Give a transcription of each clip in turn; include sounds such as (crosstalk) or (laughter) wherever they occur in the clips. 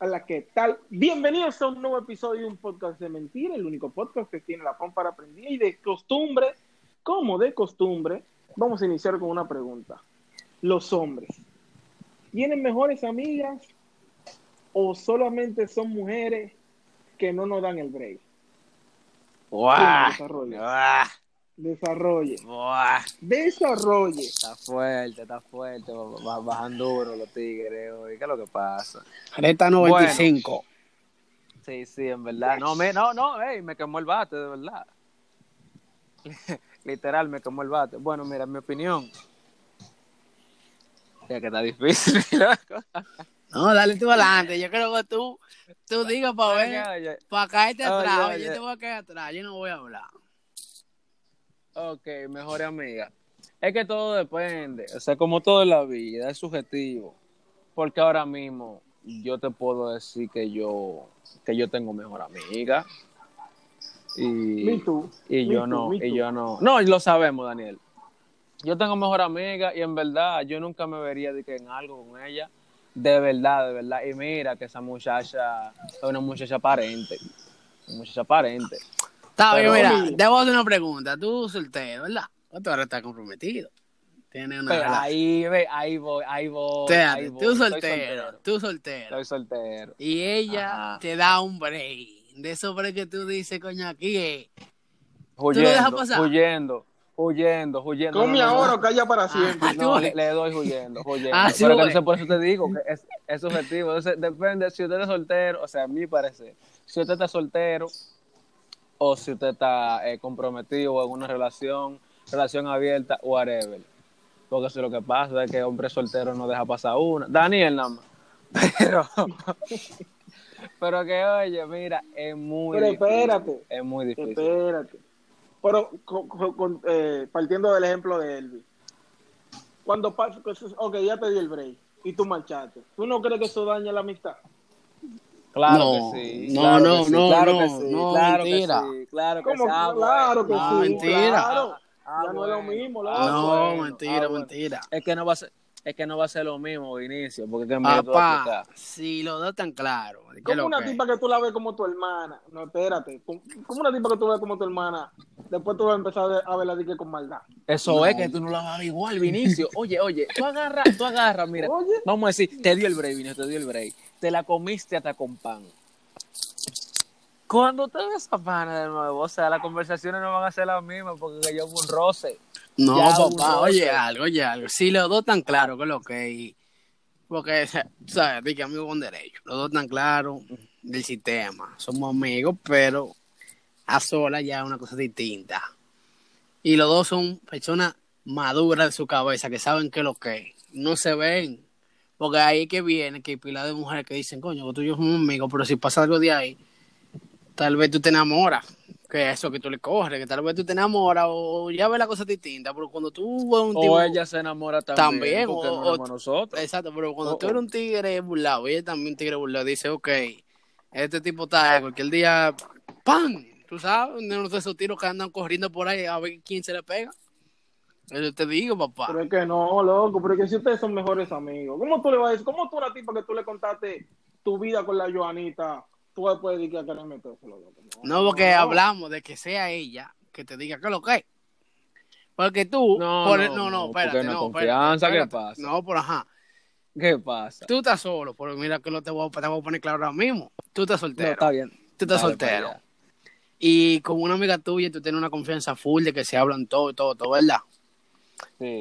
a la que tal. Bienvenidos a un nuevo episodio de un podcast de mentira, el único podcast que tiene la para aprender y de costumbre, como de costumbre, vamos a iniciar con una pregunta. Los hombres, ¿tienen mejores amigas o solamente son mujeres que no nos dan el break? Desarrolle. Desarrolle. Desarrolle. Está fuerte, está fuerte. Bajan duro los tigres hoy. ¿Qué es lo que pasa? Reta 95. sí, sí, en verdad. No, me, no, no, me quemó el bate, de verdad. (laughs) Literal, me quemó el bate. Bueno, mira, en mi opinión. Ya que está difícil. (laughs) no, dale tú adelante. Yo creo que tú, tú digas para ver, para caerte atrás. yo te voy a caer atrás. Yo no voy a hablar. Ok, mejor amiga. Es que todo depende. O sea, como todo en la vida, es subjetivo. Porque ahora mismo yo te puedo decir que yo, que yo tengo mejor amiga. Y, y yo no, y yo no. No, lo sabemos, Daniel. Yo tengo mejor amiga y en verdad yo nunca me vería de que en algo con ella. De verdad, de verdad. Y mira que esa muchacha es una muchacha aparente. Una muchacha aparente. Está bien, mira, debo hacer una pregunta. Tú soltero, ¿verdad? ¿O tú ahora estás comprometido? Tienes una ahí, ve, ahí voy, ahí voy. ahí voy. Tú soltero, tú soltero. Estoy soltero. Y ella te da un break. De eso break que tú dices, coño, aquí es. Huyendo, ¿Tú lo dejas pasar? Huyendo. Huyendo, huyendo. Come ahora o calla para siempre. No, le, doy huyendo, huyendo. Ah, Pero que por eso te digo que es, es subjetivo. Entonces, depende si usted es soltero, o sea, a mí parece. Si usted está soltero, o si usted está eh, comprometido en una relación, relación abierta, whatever. Porque eso es lo que pasa, es que hombre soltero no deja pasar una. Daniel nada más. (laughs) Pero, pero que oye, mira, es muy Pero espérate. Es muy difícil. Espérate. Pero eh, partiendo del ejemplo de Elvis. Cuando pasa, ok, ya te di el break y tú marchaste. ¿Tú no crees que eso daña la amistad? Claro que sí. No, no, no, claro que sí, no, claro mentira. Que sí, claro que sí. Claro que sí. Mentira. Ah, ya no es lo mismo. no, mentira, mentira. Es que no va a ser es que no va a ser lo mismo, Vinicio, porque que Papá, si lo da tan claro. Como una tipa que tú la ves como tu hermana. No, espérate. Como una tipa que tú ves como tu hermana. Después tú vas a empezar a verla de con maldad. Eso es que tú no la vas a ver igual, Vinicio. Oye, oye, tú agarras, tú agarras, mira. Vamos a decir, te dio el break, Vinicio, te dio el break te la comiste hasta con pan. Cuando te ves a pana de nuevo, o sea, las conversaciones no van a ser las mismas porque yo un roce. No, papá, oye algo, oye algo. Si los dos tan claro que lo que porque, ¿sabes? Dije amigo con derecho. Los dos tan claros del sistema. Somos amigos, pero a sola ya es una cosa distinta. Y los dos son personas maduras de su cabeza, que saben qué es lo que es. No se ven porque ahí que viene que hay pila de mujeres que dicen, coño, tú y yo somos amigos, pero si pasa algo de ahí, tal vez tú te enamoras. Que eso que tú le corres, que tal vez tú te enamoras o ya ves la cosa distinta, pero cuando tú un tipo, O ella se enamora también. También, o, nosotros. Exacto, pero cuando tú eres un tigre burlado y ella también un tigre burlado, dice, ok, este tipo está cualquier día, ¡pam! Tú sabes, uno de esos tiros que andan corriendo por ahí a ver quién se le pega. Yo te digo, papá. Pero es que no, loco, pero es que si ustedes son mejores amigos, ¿cómo tú le vas a decir? ¿Cómo tú la tipa que tú le contaste tu vida con la Joanita, tú puedes decir que a querer metérselo, loco? No, porque hablamos de que sea ella que te diga que lo que es. Porque tú, no, por, no, no, no, espérate, no, confianza, ¿qué pasa? No, por ajá. ¿Qué pasa? Tú estás solo, porque mira que lo te voy, a, te voy a poner claro ahora mismo. Tú estás soltero. No, está bien. Tú estás soltero. Y con una amiga tuya tú tienes una confianza full de que se hablan todo, todo, todo, ¿verdad?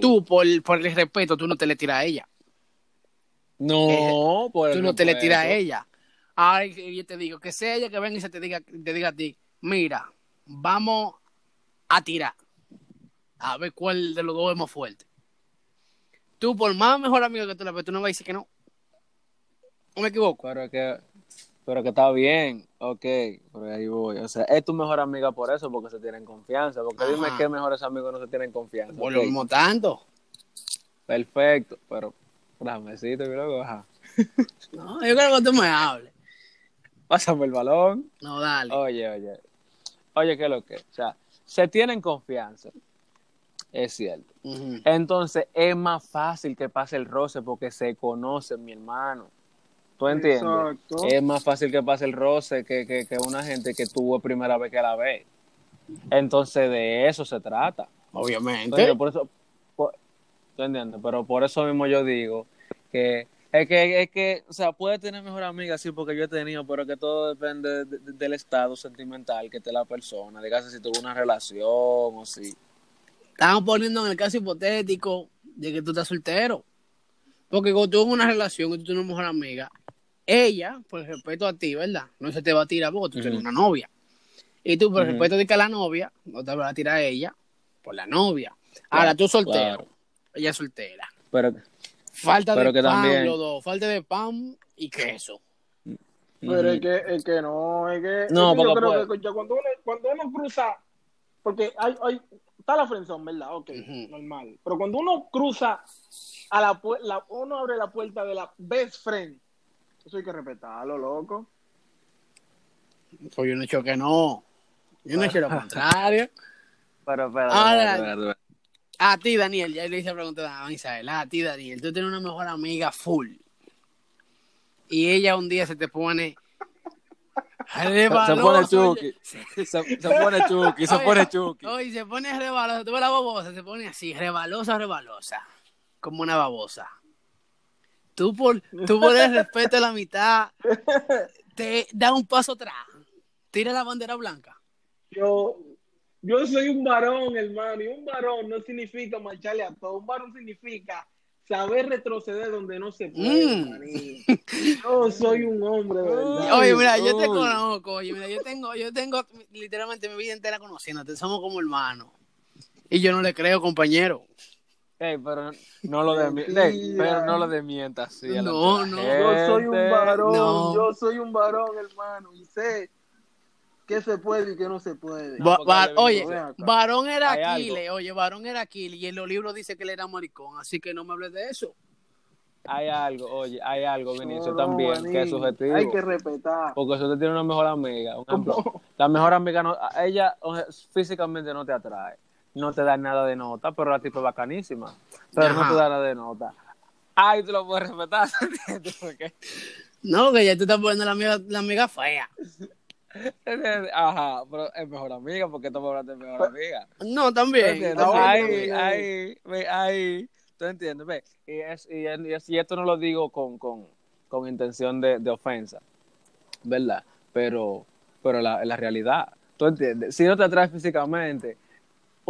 Tú, por, por el respeto, tú no te le tiras a ella. No, por Tú no te le tiras a ella. Ay, yo te digo, que sea ella que venga y se te diga, te diga a ti, mira, vamos a tirar. A ver cuál de los dos es más fuerte. Tú, por más mejor amigo que tú la ves, tú no vas a decir que no. ¿No me equivoco? Pero que pero que está bien, ok, por ahí voy. O sea, es tu mejor amiga por eso, porque se tienen confianza. Porque dime qué mejores amigos no se tienen confianza. Por lo mismo tanto. Perfecto, pero decirte, luego, ajá. (laughs) No, yo creo que tú me hables. Pásame el balón. No, dale. Oye, oye. Oye, ¿qué es lo que? O sea, se tienen confianza. Es cierto. Entonces, es más fácil que pase el roce porque se conocen, mi hermano ¿Tú entiendes? Exacto. Es más fácil que pase el roce que, que, que una gente que tuvo primera vez que la ve. Entonces de eso se trata. Obviamente. Entonces, por eso, por- ¿tú entiendes? Pero por eso mismo yo digo que es que, es que, o sea, puede tener mejor amiga, sí, porque yo he tenido, pero que todo depende de- de- del estado sentimental que esté la persona. Dígase si tuvo una relación o si. Estamos poniendo en el caso hipotético de que tú estás soltero. Porque cuando tú en una relación y tú tienes una mejor amiga, ella, por respeto a ti, ¿verdad? No se te va a tirar porque tú tienes una novia. Y tú, por Ujú. respeto de que a la novia, no te vas a tirar a ella por la novia. Ahora, tú soltero, claro. ella soltera. Pero, Falta Pero de que pan, también- los dos. Falta de pan y queso. Pero es que, es que no, es que, No, es que yo creo puede- que cuando uno, cuando uno cruza, porque hay, hay, está la frenzón, ¿verdad? Ok, normal. Pero cuando uno cruza a la, pu- la uno abre la puerta de la best friend, eso hay que respetarlo, loco. Pues yo no he dicho que no. Yo no he dicho lo contrario. Pero, pero, Ahora- pero, pero, pero- A ti, Daniel, ya le hice pregunta a Isabel. A ti, Daniel, tú tienes una mejor amiga full. Y ella un día se te pone. Se pone Rebalosa, chuki. Se, se pone chuki, se Oye, pone chuki. Oye, se pone rebalosa. Tú ves la babosa, se pone así, rebalosa, rebalosa. Como una babosa. Tú por, tú por el respeto a la mitad, te da un paso atrás. Tira la bandera blanca. Yo, yo soy un varón, hermano, y un varón no significa marcharle a todo. Un varón significa saber retroceder donde no se puede, Mm. Yo soy un hombre, verdad. Oye, mira, yo te conozco, oye, mira, yo tengo, yo tengo literalmente mi vida entera conociéndote, somos como hermanos. Y yo no le creo, compañero. Ey, pero no lo de Mentira. pero no lo demientas No, no. Yo soy un varón, No. yo soy un varón, hermano, y sé qué se puede y qué no se puede. Va- va- oye, varón era Aquiles, oye, varón era Aquiles, y en los libros dice que él era maricón, así que no me hables de eso. Hay algo, oye, hay algo, Vinicio, No, también, que es subjetivo. Hay que respetar. Porque si usted tiene una mejor amiga, un ejemplo, ¿Cómo? la mejor amiga, no, ella o sea, físicamente no te atrae, no te da nada de nota, pero la tipa es bacanísima, pero no te da nada de nota. Ay, tú lo puedes respetar, (laughs) No, que ya tú estás poniendo la amiga, la amiga fea. Ajá, pero es mejor amiga, porque estamos hablando de mejor amiga. No, ¿Tú también. ahí, ve, ahí, ¿tú entiendes? Ve, y, es, y, es- y esto no lo digo con, con, con intención de, de ofensa, ¿verdad? Pero, pero la, la realidad, ¿tú entiendes? Si no te atrae físicamente,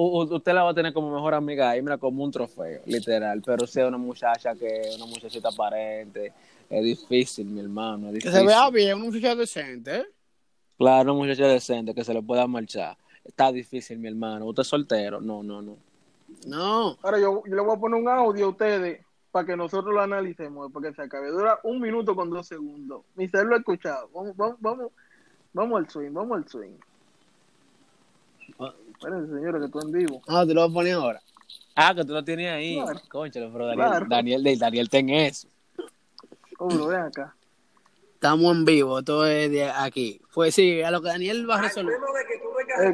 usted la va a tener como mejor amiga ahí, mira, como un trofeo, literal. Pero si es una muchacha que es una muchachita aparente, es difícil, mi hermano, es Que se vea bien, una muchacha decente, ¿eh? Claro, una muchacha decente que se le pueda marchar. Está difícil, mi hermano. ¿Usted es soltero? No, no, no. No. Ahora yo, yo le voy a poner un audio a ustedes para que nosotros lo analicemos, porque se acabe. Dura un minuto con dos segundos. Mi ser lo ha escuchado. Vamos, vamos, vamos, vamos al swing, vamos al swing. Espérense, señores, que estoy en vivo. Ah, te lo voy a poner ahora. Ah, que tú lo tienes ahí. Claro. Conchale, pero Daniel, Claro. Daniel, Daniel, Daniel, ten eso. Oh, bro, ven acá. Estamos en vivo, todo es de aquí. Pues sí, a lo que Daniel va a Al resolver.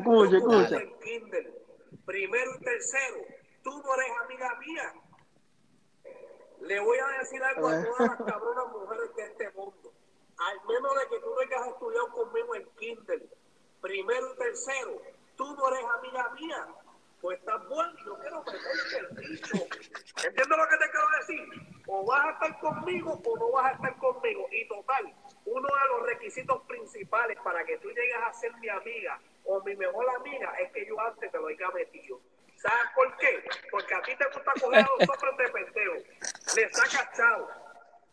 tú en Kindle, primero y tercero, tú no eres amiga mía. Le voy a decir algo a todas las cabronas mujeres de este mundo. Al menos de que tú vengas a estudiar conmigo en Kindle, primero y tercero, tú no eres amiga mía. Pues estás bueno yo quiero meterte el bicho. ¿Entiendes lo que te quiero decir? O vas a estar conmigo o no vas a estar conmigo. Y total, uno de los requisitos principales para que tú llegues a ser mi amiga o mi mejor amiga es que yo antes te lo haya metido. ¿Sabes por qué? Porque a ti te gusta coger a los hombres de pendejo. Le sacas chavo,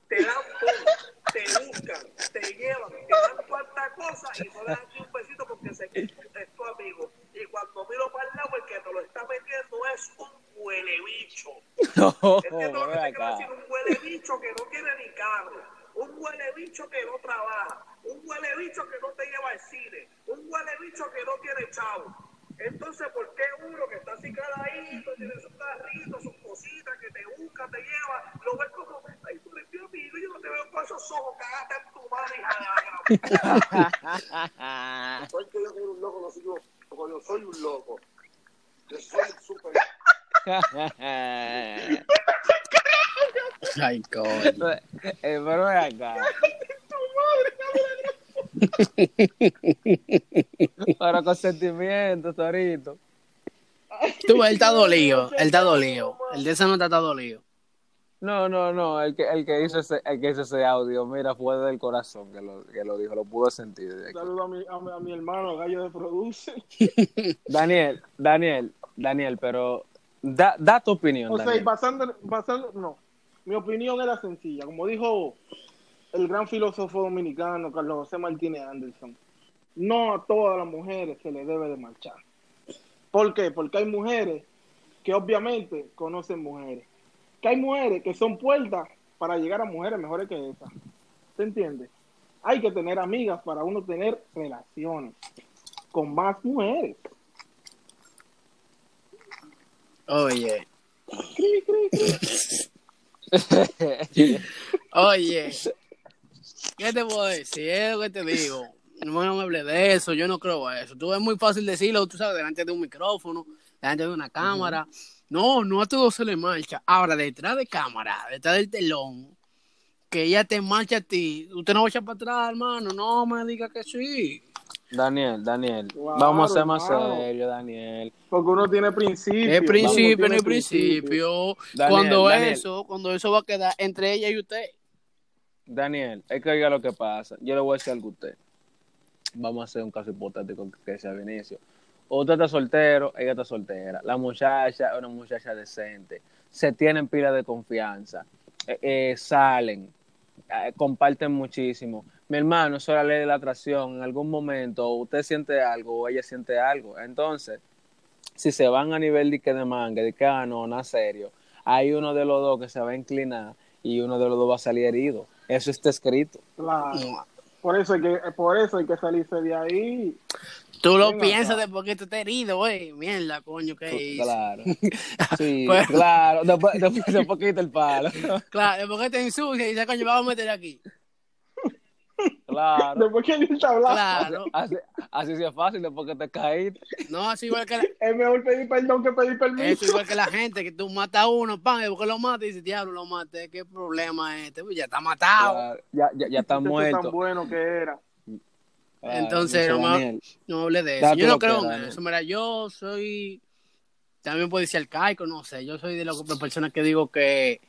te dan todo, te buscan, te llevan, te dan cuanta cosa y no le dan ni un besito porque que es tu, es amigo. Y cuando miro para el lado, el que te lo está metiendo es un huele bicho. ¿Entiendes lo que te quiero decir? Un huele bicho que no tiene ni carro. Un huele bicho que no trabaja. Un huele bicho que no te lleva al cine. Un huele bicho que no tiene chavo. Entonces, ¿por qué uno que está así caladito, tiene sus carritos, sus cositas, que te busca, te lleva, lo ves como, ay, tú eres mi amigo, yo no te veo con esos ojos, cagaste en tu madre, hija de la gran- (laughs) Soy que yo soy un loco, no soy yo, porque yo soy un loco. Yo soy un súper... Ay, coño. (laughs) Eh, acá. (laughs) Pero con Torito. Tú, él está dolido, él está dolido. El de esa nota está dolido. No, no, no, el que, el que hizo ese, el que hizo ese audio, mira, fue del corazón que lo, que lo dijo, lo pudo sentir. Saludo a mi, a, mi, a mi hermano, Gallo de Produce. (laughs) Daniel, Daniel, Daniel, pero da, da tu opinión. O sea, basando, basando, no, mi opinión era sencilla. Como dijo el gran filósofo dominicano Carlos José Martínez Anderson, no a todas las mujeres se les debe de marchar. ¿Por qué? Porque hay mujeres que obviamente conocen mujeres. Que hay mujeres que son puertas para llegar a mujeres mejores que esas. ¿Se entiende? Hay que tener amigas para uno tener relaciones con más mujeres. Oye, Cri, cri, cri. (laughs) oye. ¿Qué te puedo decir? Es lo que te digo. No me hables de eso, yo no creo eso. Tú es muy fácil decirlo, tú sabes, delante de un micrófono, delante de una cámara. No, no a todos se le marcha. Ahora, detrás de cámara, detrás del telón, que ella te marcha a ti, usted no va a echar para atrás, hermano. No me diga que sí. Daniel, Daniel, Claro, vamos a ser más hermano. serios, Daniel. Porque uno tiene principio. Es principio, no es principio. Daniel, cuando Daniel. eso, cuando eso va a quedar entre ella y usted. Daniel, es que oiga lo que pasa. Yo le voy a decir algo a usted. Vamos a hacer un caso hipotético que sea Vinicio. Usted está soltero, ella está soltera. La muchacha es una muchacha decente. Se tienen pila de confianza. Eh, eh, salen. eh, comparten muchísimo. Mi hermano, eso es la ley de la atracción. En algún momento usted siente algo o ella siente algo. Entonces, si se van a nivel de que de manga, de que ah, no, nada serio, hay uno de los dos que se va a inclinar y uno de los dos va a salir herido. Eso está escrito. Claro. Por eso hay que, por eso hay que salirse de ahí. Tú lo piensas acá. después que tú estás herido, güey. Mierda, coño, ¿qué hice? Claro. (laughs) Sí, Pues- claro. Después, después, después quita el palo. (laughs) Claro, después que te ensucia y dices, coño, vamos a meter aquí. Claro. Después que él está hablando, Claro. Así, así sí es fácil después que te caíste. No, así igual que la, (laughs) es mejor pedir perdón que pedir eso permiso. igual que la gente, que tú matas a uno, pan, y después lo matas y dices, diablo, lo maté, ¿qué problema es este? Pues ya está matado. Claro. Ya, ya, ya está Ese muerto. tan bueno que era. Claro, Entonces, no me-. No hable de eso. Date Yo no creo en eso. Mira, yo soy. También puede ser arcaico, no sé. Yo soy de las personas que digo que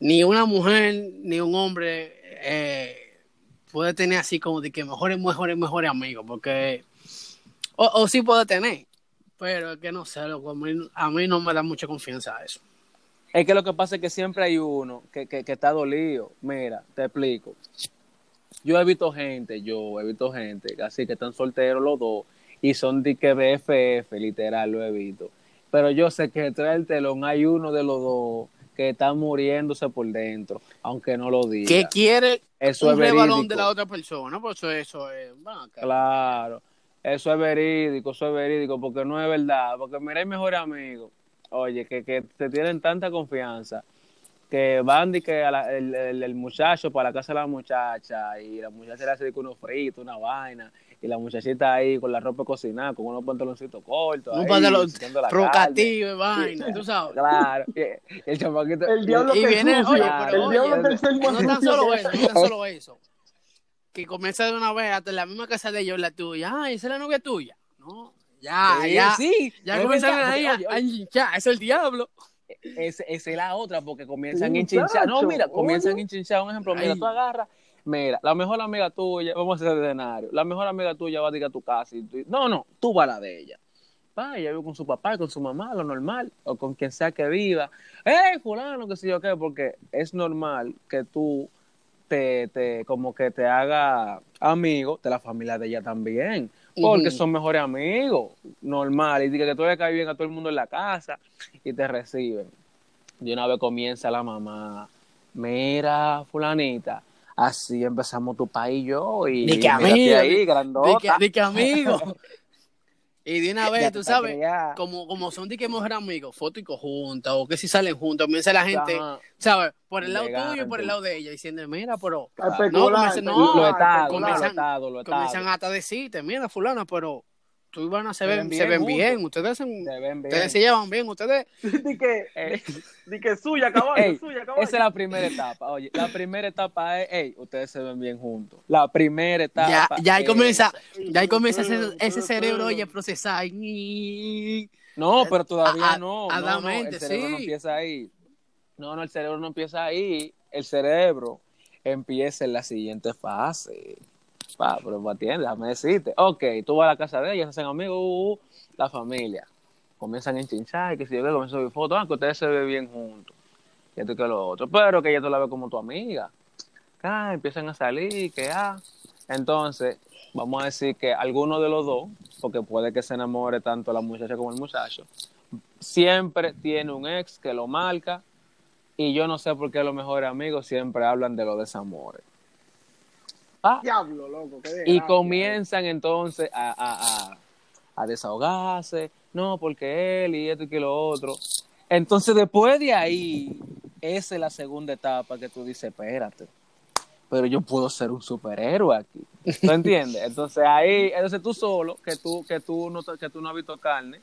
ni una mujer ni un hombre eh, puede tener así como de que mejores, mejores, mejores amigos. Porque. O, o sí puede tener. Pero es que no sé, loco, a, mí, a mí no me da mucha confianza eso. Es que lo que pasa es que siempre hay uno que, que, que está dolido. Mira, te explico. Yo he visto gente, yo he visto gente, así que están solteros los dos y son de que BFF, literal, lo he visto. Pero yo sé que detrás del telón hay uno de los dos que está muriéndose por dentro, aunque no lo diga. ¿Qué quiere Eso un es rebalón de la otra persona? Por eso, eso es. Claro, eso es verídico, eso es verídico, porque no es verdad, porque mira, hay mejores amigos, oye, que, que te tienen tanta confianza, que van de que a la- el, el- el muchacho para la casa de la muchacha, y la muchacha le hace de que uno frito, una vaina, y la muchachita ahí con la ropa cocinada, con unos pantaloncitos cortos, Un pantalón provocativo y vaina, tú sabes. Claro, y, el chamaquito. El diablo Y viene, sucio. oye, Claro, pero el diablo oye, ser más no tan solo eso, no tan solo eso. Que comienza de una vez hasta la misma casa de ellos, la tuya. Ay, esa es la novia tuya. No, ya, Sí, ya. sí, Ya comienzan ahí a hinchar, es el diablo. Esa es la otra, porque comienzan a enchinchar. No, mira, comienzan a enchinchar. Un ejemplo, mira, Ay. tú agarras, mira, la mejor amiga tuya, vamos a hacer escenario, la mejor amiga tuya va a ir a tu casa y tú, no, no, tú vas a la de ella. Va, ella vive con su papá y con su mamá, lo normal, o con quien sea que viva. ¡Eh, fulano, qué sé yo qué! Porque es normal que tú te, te, como que te haga amigo de la familia de ella también. Porque son mejores amigos, normal. Y diga que tú le caes bien a todo el mundo en la casa y te reciben. Y una vez comienza la mamá, mira, fulanita, así empezamos tu país y yo, y Di que amigo, ahí, Di que, grandota. di que amigo. (laughs) y de una Ya vez, te tú sabes, como, como son de que mejor amigos, foto y conjunta, o que si salen juntos, comienza la gente, Ajá. ¿sabes? Por el lado tuyo y por el lado de ella, diciendo, mira, pero No, especular, comienza- no, lo especular, estado, lo comienzan- estado, lo comienzan estado. hasta a decirte, mira, fulana, pero se Se ven, se bien ven juntos. bien. Ustedes se, Se ven bien. ustedes se llevan bien. Ustedes. (laughs) Di que, Ey. di que suya, caballo, Ey, suya, caballo. esa es la primera etapa. Oye, la primera etapa es, hey, ustedes se ven bien juntos. La primera etapa. Ya, ya ahí es- comienza, ya ahí comienza ese, Pero, ese pero, cerebro, pero. oye, procesar. No, pero A- todavía a- no. a no, la no, mente, el cerebro no empieza ahí. No, no, el cerebro no empieza ahí. El cerebro empieza en la siguiente fase. Pa, pero me atiende, déjame decirte. Ok, tú vas a la casa de ella, se hacen amigos, uh, uh, la familia. Comienzan a enchinchar, que si yo que comienzan a subir fotos, ah, que ustedes se ven bien juntos. Y esto que lo otro. Pero que ella tú la ves como tu amiga. Ah, empiezan a salir, que ah. Entonces, vamos a decir que alguno de los dos, porque puede que se enamore tanto la muchacha como el muchacho, siempre tiene un ex que lo marca y yo no sé por qué los mejores amigos siempre hablan de los desamores. Ah, Diablo, loco. qué y comienzan entonces a, a, a, a desahogarse, no, porque él y esto y que lo otro. Entonces después de ahí, esa es la segunda etapa que tú dices, espérate, pero yo puedo ser un superhéroe aquí. ¿Tú (laughs) entiendes? Entonces ahí, entonces tú solo, que tú, que tú no, que tú no has visto carne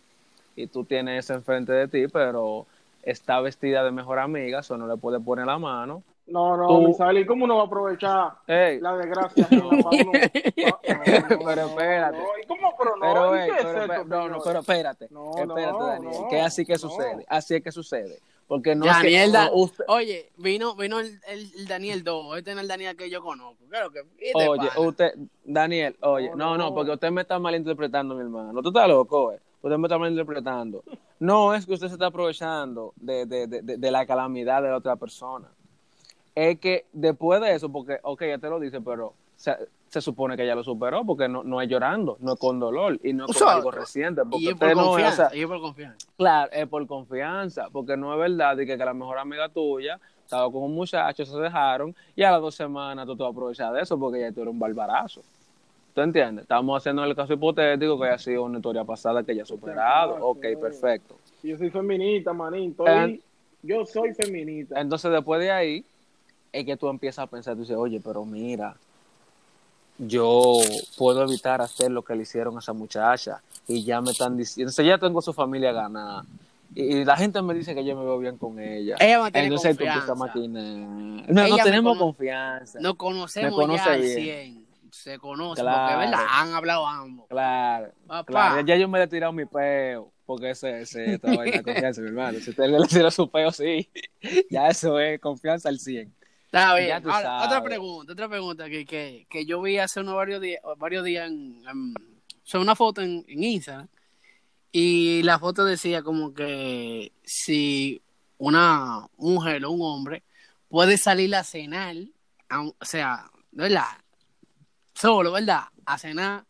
y tú tienes eso enfrente de ti, pero está vestida de mejor amiga, eso no le puede poner la mano. No, no, Tú- Misael, ¿y cómo uno va a aprovechar Ey, la desgracia? (laughs) Pero espérate. No, ¿Y cómo? Pero no, Pero, ¿y ey, qué es esto, no, no, pero espérate, No, espérate, no, Daniel, no, que así que no. sucede, así es que sucede, porque no Daniel, es que, da- no, usted- oye, vino, vino el, el- el Daniel 2, este no es el Daniel que yo conozco. Claro que, ¿qué te oye, usted, Daniel, oye, No, no, no, no. porque usted me está malinterpretando, mi hermano, tú estás loco, eh. usted me está malinterpretando, no es que usted se está aprovechando de, de, de, de- de la calamidad de la otra persona, es que después de eso, porque, ok, ya te lo dice, pero se, se supone que ya lo superó, porque no, no es llorando, no es con dolor, y no es O con sea, algo reciente, porque y es por usted no es, o confianza, sea, y es por confianza. Claro, es por confianza, porque no es verdad de que, que la mejor amiga tuya estaba con un muchacho, se dejaron, y a las dos semanas tú te vas a aprovechar de eso porque ya tú eres un barbarazo. ¿Tú entiendes? Estamos haciendo el caso hipotético que haya sido una historia pasada que ya ha superado. Exacto. Ok, perfecto. Yo soy feminista, manín. Estoy, Eh. yo soy feminista. Entonces, después de ahí, es que tú empiezas a pensar, tú dices, oye, pero mira, yo puedo evitar hacer lo que le hicieron a esa muchacha y ya me están diciendo, entonces ya tengo su familia ganada. Y, la gente me dice que yo me veo bien con ella. Ella Entonces confianza. No, no tenemos cono- confianza. Nos conocemos Me conoce ya al bien. 100. Se conoce, Claro. porque es verdad, han hablado ambos. Claro, Papá. claro. Ya yo me le he tirado mi peo, porque ese, ese esta vaina confianza, mi hermano. Si usted le tira su peo, sí. (laughs) Ya eso es confianza al 100. Está bien. Ahora, sabes. otra pregunta, otra pregunta que, que, que yo vi hace unos varios días, varios días en, en- o sea, una foto en, en Instagram y la foto decía como que si una mujer o un hombre puede salir a cenar, a o sea, ¿verdad? Solo, ¿verdad? A cenar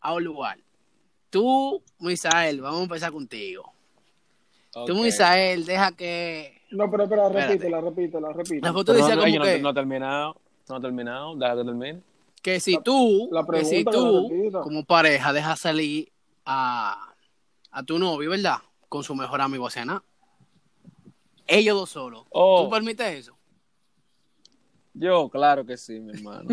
a un lugar. Tú, Misael, vamos a empezar contigo. Tú. Misael, deja que... No, pero espera, Espérate. repítela, repítela, repítela. La foto Pero decía no, como no, que... no he terminado. No he terminado. Deja que termine. que si tú, la que si que tú como pareja dejas salir a, a tu novio, ¿verdad? Con su mejor amigo a cenar. Ellos dos solos. Oh. ¿Tú permites eso? Yo, claro que sí, mi hermano.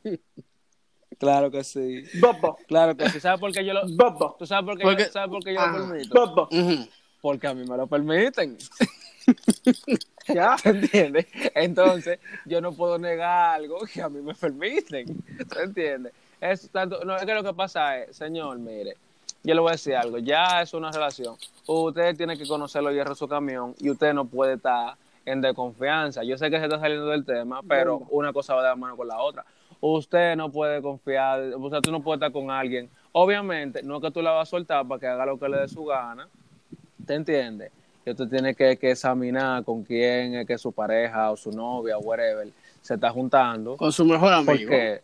(laughs) claro que sí. Baba, Claro que sí. ¿Sabes por qué yo lo.? baba, ¿Tú sabes por qué, Porque- yo, ¿sabes por qué yo Ah. lo permito? baba. Ujú. Porque a mí me lo permiten. (laughs) Ya. ¿Te entiendes? Entonces, yo no puedo negar algo que a mí me permiten. ¿Te entiendes? Es tanto, no, es que lo que pasa es, señor, mire, yo le voy a decir algo, ya es una relación. Usted tiene que conocer los hierros de su camión y usted no puede estar en desconfianza. Yo sé que se está saliendo del tema, pero una cosa va de la mano con la otra. Usted no puede confiar, o sea, tú no puedes estar con alguien. Obviamente, no es que tú la vas a soltar para que haga lo que le dé su gana, ¿te entiendes? Que usted tiene que, que examinar con quién es que su pareja o su novia o whatever se está juntando. Con su mejor amigo. Porque,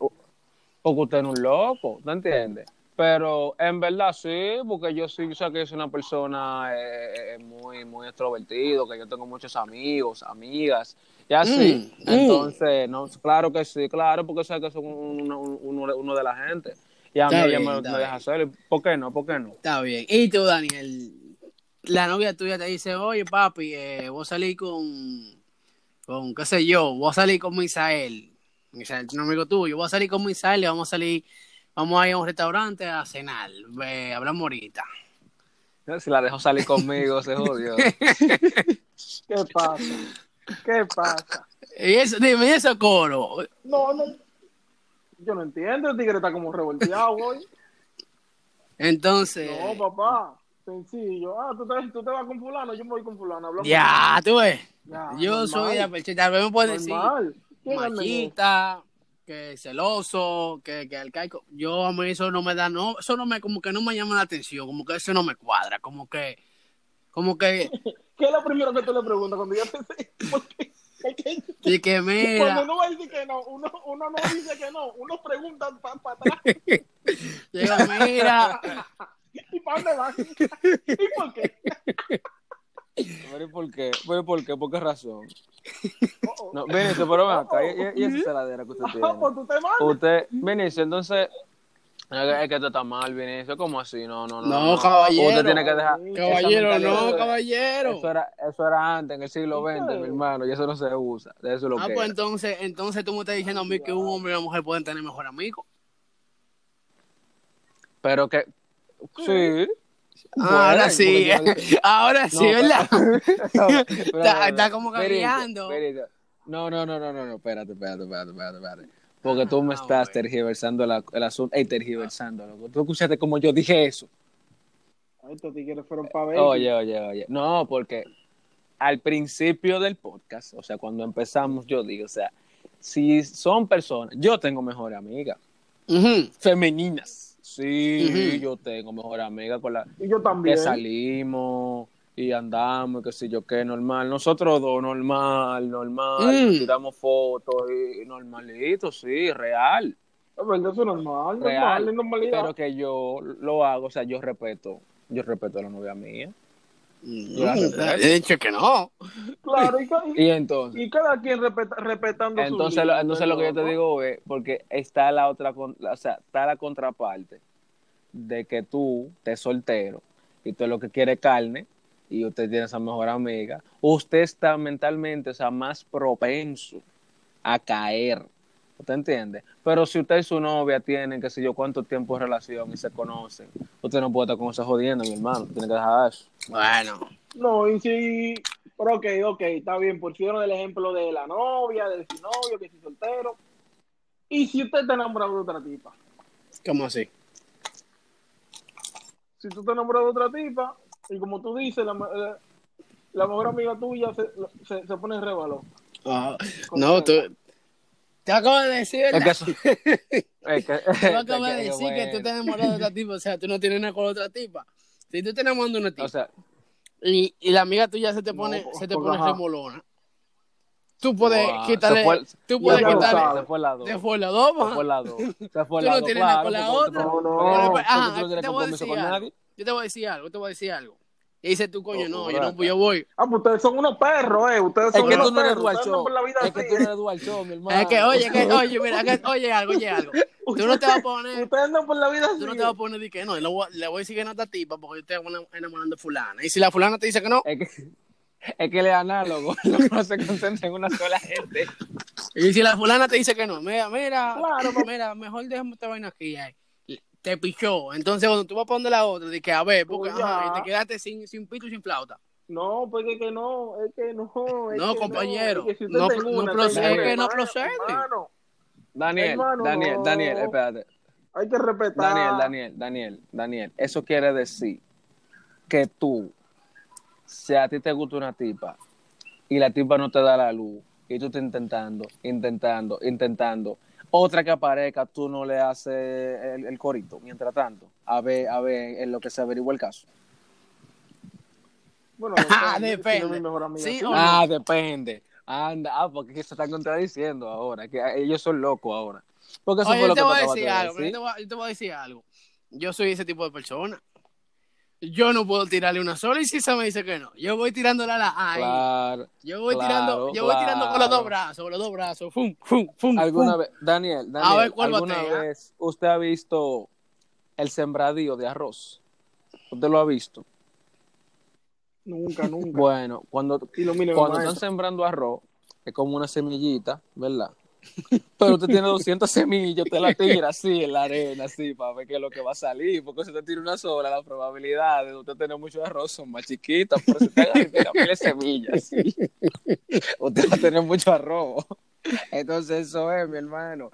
porque usted es un loco, ¿te entiendes? Pero en verdad sí, porque yo sí sé que yo soy una persona eh, eh, muy, muy extrovertido, que yo tengo muchos amigos, amigas, y así. Mm, mm. Entonces, no, claro que sí, claro, porque sé que son uno, uno, uno de la gente. Y a mí Está ella bien, me, está me deja hacerlo. ¿Por qué no? ¿Por qué no? Está bien. Y tú, Daniel, la novia tuya te dice, oye, papi, eh, voy a salir con, con, qué sé yo, voy a salir con Misael. Misael es un amigo tuyo. Voy a salir con Misael y vamos a salir Vamos a ir a un restaurante a cenar. Ve, hablamos ahorita. Si la dejo salir conmigo, se jodió. (laughs) ¿Qué pasa? ¿Qué pasa? Y eso, dime, ¿y ese coro? No, no. Yo no entiendo, el tigre está como revolteado hoy. Entonces, No, papá. Sencillo. Ah, ¿tú te, tú te vas con fulano, yo me voy con fulano. Hablamos. ya, tú ves. Ya, Yo normal, soy la perchita. Tal vez me puedes decir machista, que celoso, que, que arcaico. Yo a mí eso no me da, no, eso no me, como que no me llama la atención, como que eso no me cuadra, como que, como que, (laughs) ¿Qué es lo primero que tú le preguntas cuando yo te Porque es que y que cuando mira, uno va a decir que no, uno, uno no dice que no, uno pregunta para atrás. (laughs) llega, mira, ¿Y (laughs) para dónde vas? ¿Y por qué? ¿Pero y por qué? ¿Pero y por qué? ¿Por qué razón? Oh, oh. No, Vinicio, pero ven acá, y, y esa saladera que usted (laughs) Ah, tiene. pues tú te mandas. Usted, Vinicio, entonces, es que, es que esto está mal, Vinicio, ¿cómo así? No, no, no. No, caballero. Usted tiene que dejar. caballero, no, caballero. Eso era, eso era antes, en el siglo XX, mi hermano, y eso no se usa. De eso es lo Ah, que pues es. entonces, entonces tú me estás diciendo a mí que un hombre y una mujer pueden tener mejor amigo. Pero que, sí. Ahora sí, (laughs) ahora sí, ¿verdad? (laughs) No, Está- está como. Vinicio. No, no, no, no, no, no, espérate, espérate, espérate, espérate, espérate. Porque tú me Ah, estás bueno. tergiversando la- el asunto. Ey, tergiversando, loco. Tú escuchaste como yo dije eso. Estos tigres fueron para ver. Oye, oye, oye. No, porque al principio del podcast, o sea, cuando empezamos, yo digo, o sea, si son personas, yo tengo mejor amiga, femeninas. Sí, yo tengo mejor amiga con la Y yo también. que salimos y andamos, qué sé yo qué, normal. Nosotros dos, normal, normal, Mm. tiramos fotos y normalito, sí, real, eso es normal, normal, real. es normalidad. Pero que yo lo hago, o sea, yo respeto, yo respeto a la novia mía. He dicho que no. Claro, y, ca- y- (laughs) Y entonces, y cada quien respeta- respetando su entonces, lo, entonces lo que yo te digo es, porque está la otra, con- o sea, está la contraparte de que tú estés soltero y tú lo que quieres carne y usted tiene esa mejor amiga, usted está mentalmente, o sea, más propenso a caer. ¿Usted entiende? Pero si usted y su novia tienen, qué sé yo, cuánto tiempo de relación y se conocen, usted no puede estar con esa jodiendo, mi hermano. Tiene que dejar eso. Bueno, No, y si, pero ok, ok, está bien, pusieron el ejemplo de la novia, de su novio, que si soltero. Y si usted está enamorado de otra tipa, ¿cómo así? si tú te enamoras de otra tipa, y como tú dices, la, la, la mejor amiga tuya se, se, se pone en revalor. Ah, no, tú. Te acabo de decir, Es que ¿verdad? eso. (laughs) es que, Tú acabas (laughs) de decir que tú bueno. te enamoras de otra tipa, o sea, tú no tienes nada con otra tipa. Si tú te enamoras de una tipa O sea, y, y la amiga tuya se te pone, No, se te pone ajá. remolona, tú puedes wow, quitarle, se fue- tú se puedes quitarle, sabes. se fue la dos. de fue la dos, Se fue la dos. Se fue Tú la no dos, tienes nada con la otra. tú No, no. Ajá, tú no te voy a decir algo. Yo te voy a decir algo, te voy a decir algo. Y dice tú, coño, no, yo no, yo voy. Ah, pues ustedes son unos perros, eh. Ustedes Es son que unos tú no eres perros. dual Ustedes andan show. por la vida Es que tú no eres dual show, mi hermano. (laughs) Es que, oye, que, oye, mira, que, (laughs) oye algo, oye algo. Tú no te vas a poner, Ustedes andan por la vida así. tú no te vas a poner de que no, le voy, a- le voy a decir que no a esta tipa porque yo estoy enamorando de fulana. Y si la fulana te dice que no, Es que, es que él es análogo. (laughs) No se concentra en una sola gente. y si la fulana te dice que no, mira, mira, Claro, mira, mejor dejemos esta vaina aquí. ay. Te pichó. Entonces, cuando tú vas a poner la otra, de que a ver, porque Pues ajá, y te quedaste sin, sin pito y sin flauta. No, porque que no, es que no. Es No, que compañero, es que si usted no pro- no una, procede, es que no procede. hermano, Daniel, Hermano, Daniel, no. Daniel, espérate. hay que respetar. Daniel, Daniel, Daniel, Daniel. Eso quiere decir que tú, si a ti te gusta una tipa y la tipa no te da la luz y tú estás intentando, intentando, intentando, otra que aparezca, tú no le haces el, el corito, mientras tanto, a ver, a ver en lo que se averigua el caso. Bueno, (laughs) Ah, depende, Sí, no. Ah, depende. Anda, ah, porque se están contradiciendo ahora, que ellos son locos ahora. Porque eso Oye, fue yo lo te que voy a decir de algo, decir. yo te, voy a, yo te voy a decir algo. Yo soy ese tipo de persona. Yo no puedo tirarle una sola y si esa me dice que no. Yo voy tirándola a la ahí. Claro. Yo voy claro, tirando, yo voy tirando con los dos brazos, con los dos brazos. Fum, fum, fum, ¿Alguna fum. vez, Daniel, A ver, ¿cuál ¿alguna batea? vez usted ha visto el sembradío de arroz? ¿Usted lo ha visto? Nunca, nunca. Bueno, cuando, cuando están sembrando arroz, es como una semillita, ¿verdad? (laughs) Pero usted tiene (laughs) 200 semillas, usted la tira así en la arena, así, para ver qué es lo que va a salir. Porque si usted tira una sola, la probabilidad de usted tener mucho arroz son más chiquitas. Pero si usted tira miles de semillas, sí, (laughs) usted va a tener mucho arroz. Entonces, eso es, mi hermano.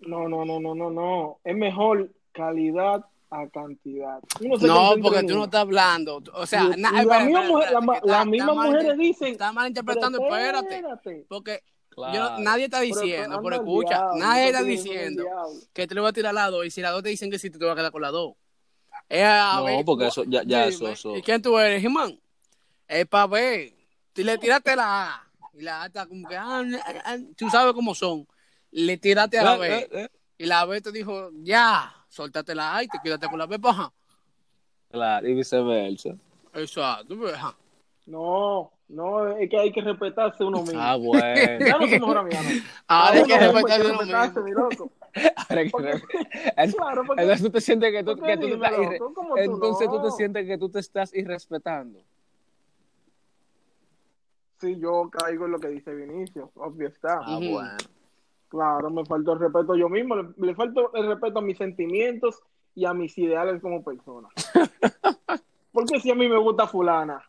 No, no, no, no, no, no. Es mejor calidad a cantidad. No, porque tú no estás hablando. O sea, Y- na- y la espera, misma espera, mujer- espérate, la ma- que está- las mismas mujeres dicen, Está mal interpretando, Pero espérate. espérate. Porque Claro. yo no- nadie está Pero, diciendo, pero al escucha, diablo, nadie está te diciendo que te lo voy a tirar a las dos y si las dos te dicen que sí, tú te vas a quedar con las dos. Es a No, ver, porque tú- eso- ya- ya dime, eso- eso- ¿Y quién tú eres, Jimán? Es para ver. Le tiraste la A y la A está como que, ah, ah, ah, tú sabes cómo son. Le tiraste a la Eh, B eh, eh. y la B te dijo, ya, soltate la A y te quédate con la B, paja. Claro, y viceversa. Exacto, pues, ajá. No, no, es que hay que respetarse uno mismo. Ah, bueno. Ya no somos mejor no. Ahora hay que mismo respetar hay que uno respetarse, mismo. mi loco. Ahora que- Porque- Es- Claro, porque- Entonces tú te sientes que tú, que tú te dime, estás irre- loco, ¿cómo tú entonces tú no? te sientes que tú te estás irrespetando. Sí, yo caigo en lo que dice Vinicio, obvio está. Ah, bueno. Claro, me faltó el respeto yo mismo, le, le faltó el respeto a mis sentimientos y a mis ideales como persona. (laughs) Porque si a mí me gusta fulana,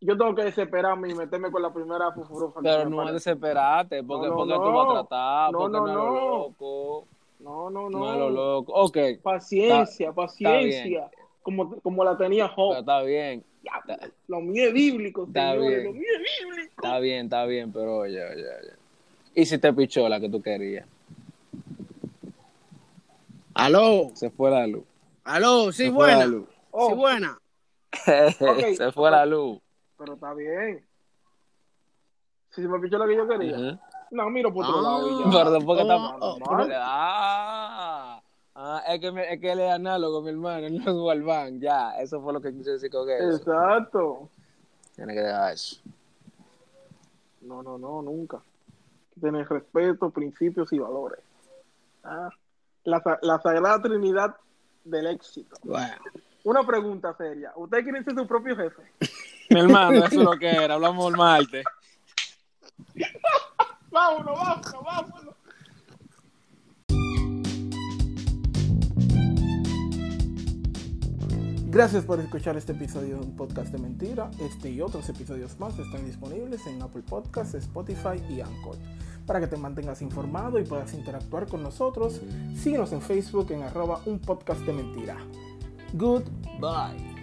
yo tengo que desesperarme y meterme con la primera fufurufa. Pero no es aparece. desesperarte, porque, No, no, porque no. tú vas a tratar, No, porque no, no, es lo loco. No, no, no. No lo loco. Ok, Paciencia, paciencia. Como, como la tenía Job. está bien, Ya, Lo mío es bíblico, Está señores. bien. Lo mío es bíblico. está bien, está bien, pero oye, oye, oye. ¿Y si te pichó la que tú querías? Aló, Se fue la luz. aló, sí, Se fue la buena. luz. Oh, Sí, buena. Ok. (laughs) Se fue la luz. Pero está bien. Si se me pichó la que yo quería. Ujú. No, miro por otro Ah. lado y ya. Pero después que Oh, oh. Ah, ah, es que, me- es que él es análogo, mi hermano, él (laughs) no es Galván, ya, eso fue lo que quise decir con eso. Exacto. Tiene que dejar eso. No, no, no, nunca. Tener respeto, principios y valores. Ah, la, la sagrada trinidad del éxito. Bueno. Una pregunta seria. ¿Ustedes quieren ser su propio jefe? (laughs) Mi hermano, eso es lo que era, hablamos el martes. (laughs) Vámonos, vámonos, vámonos. Gracias por escuchar este episodio de un podcast de mentira. Este y otros episodios más están disponibles en Apple Podcasts, Spotify y Anchor. Para que te mantengas informado y puedas interactuar con nosotros, síguenos en Facebook en arroba un podcast de mentira. Goodbye.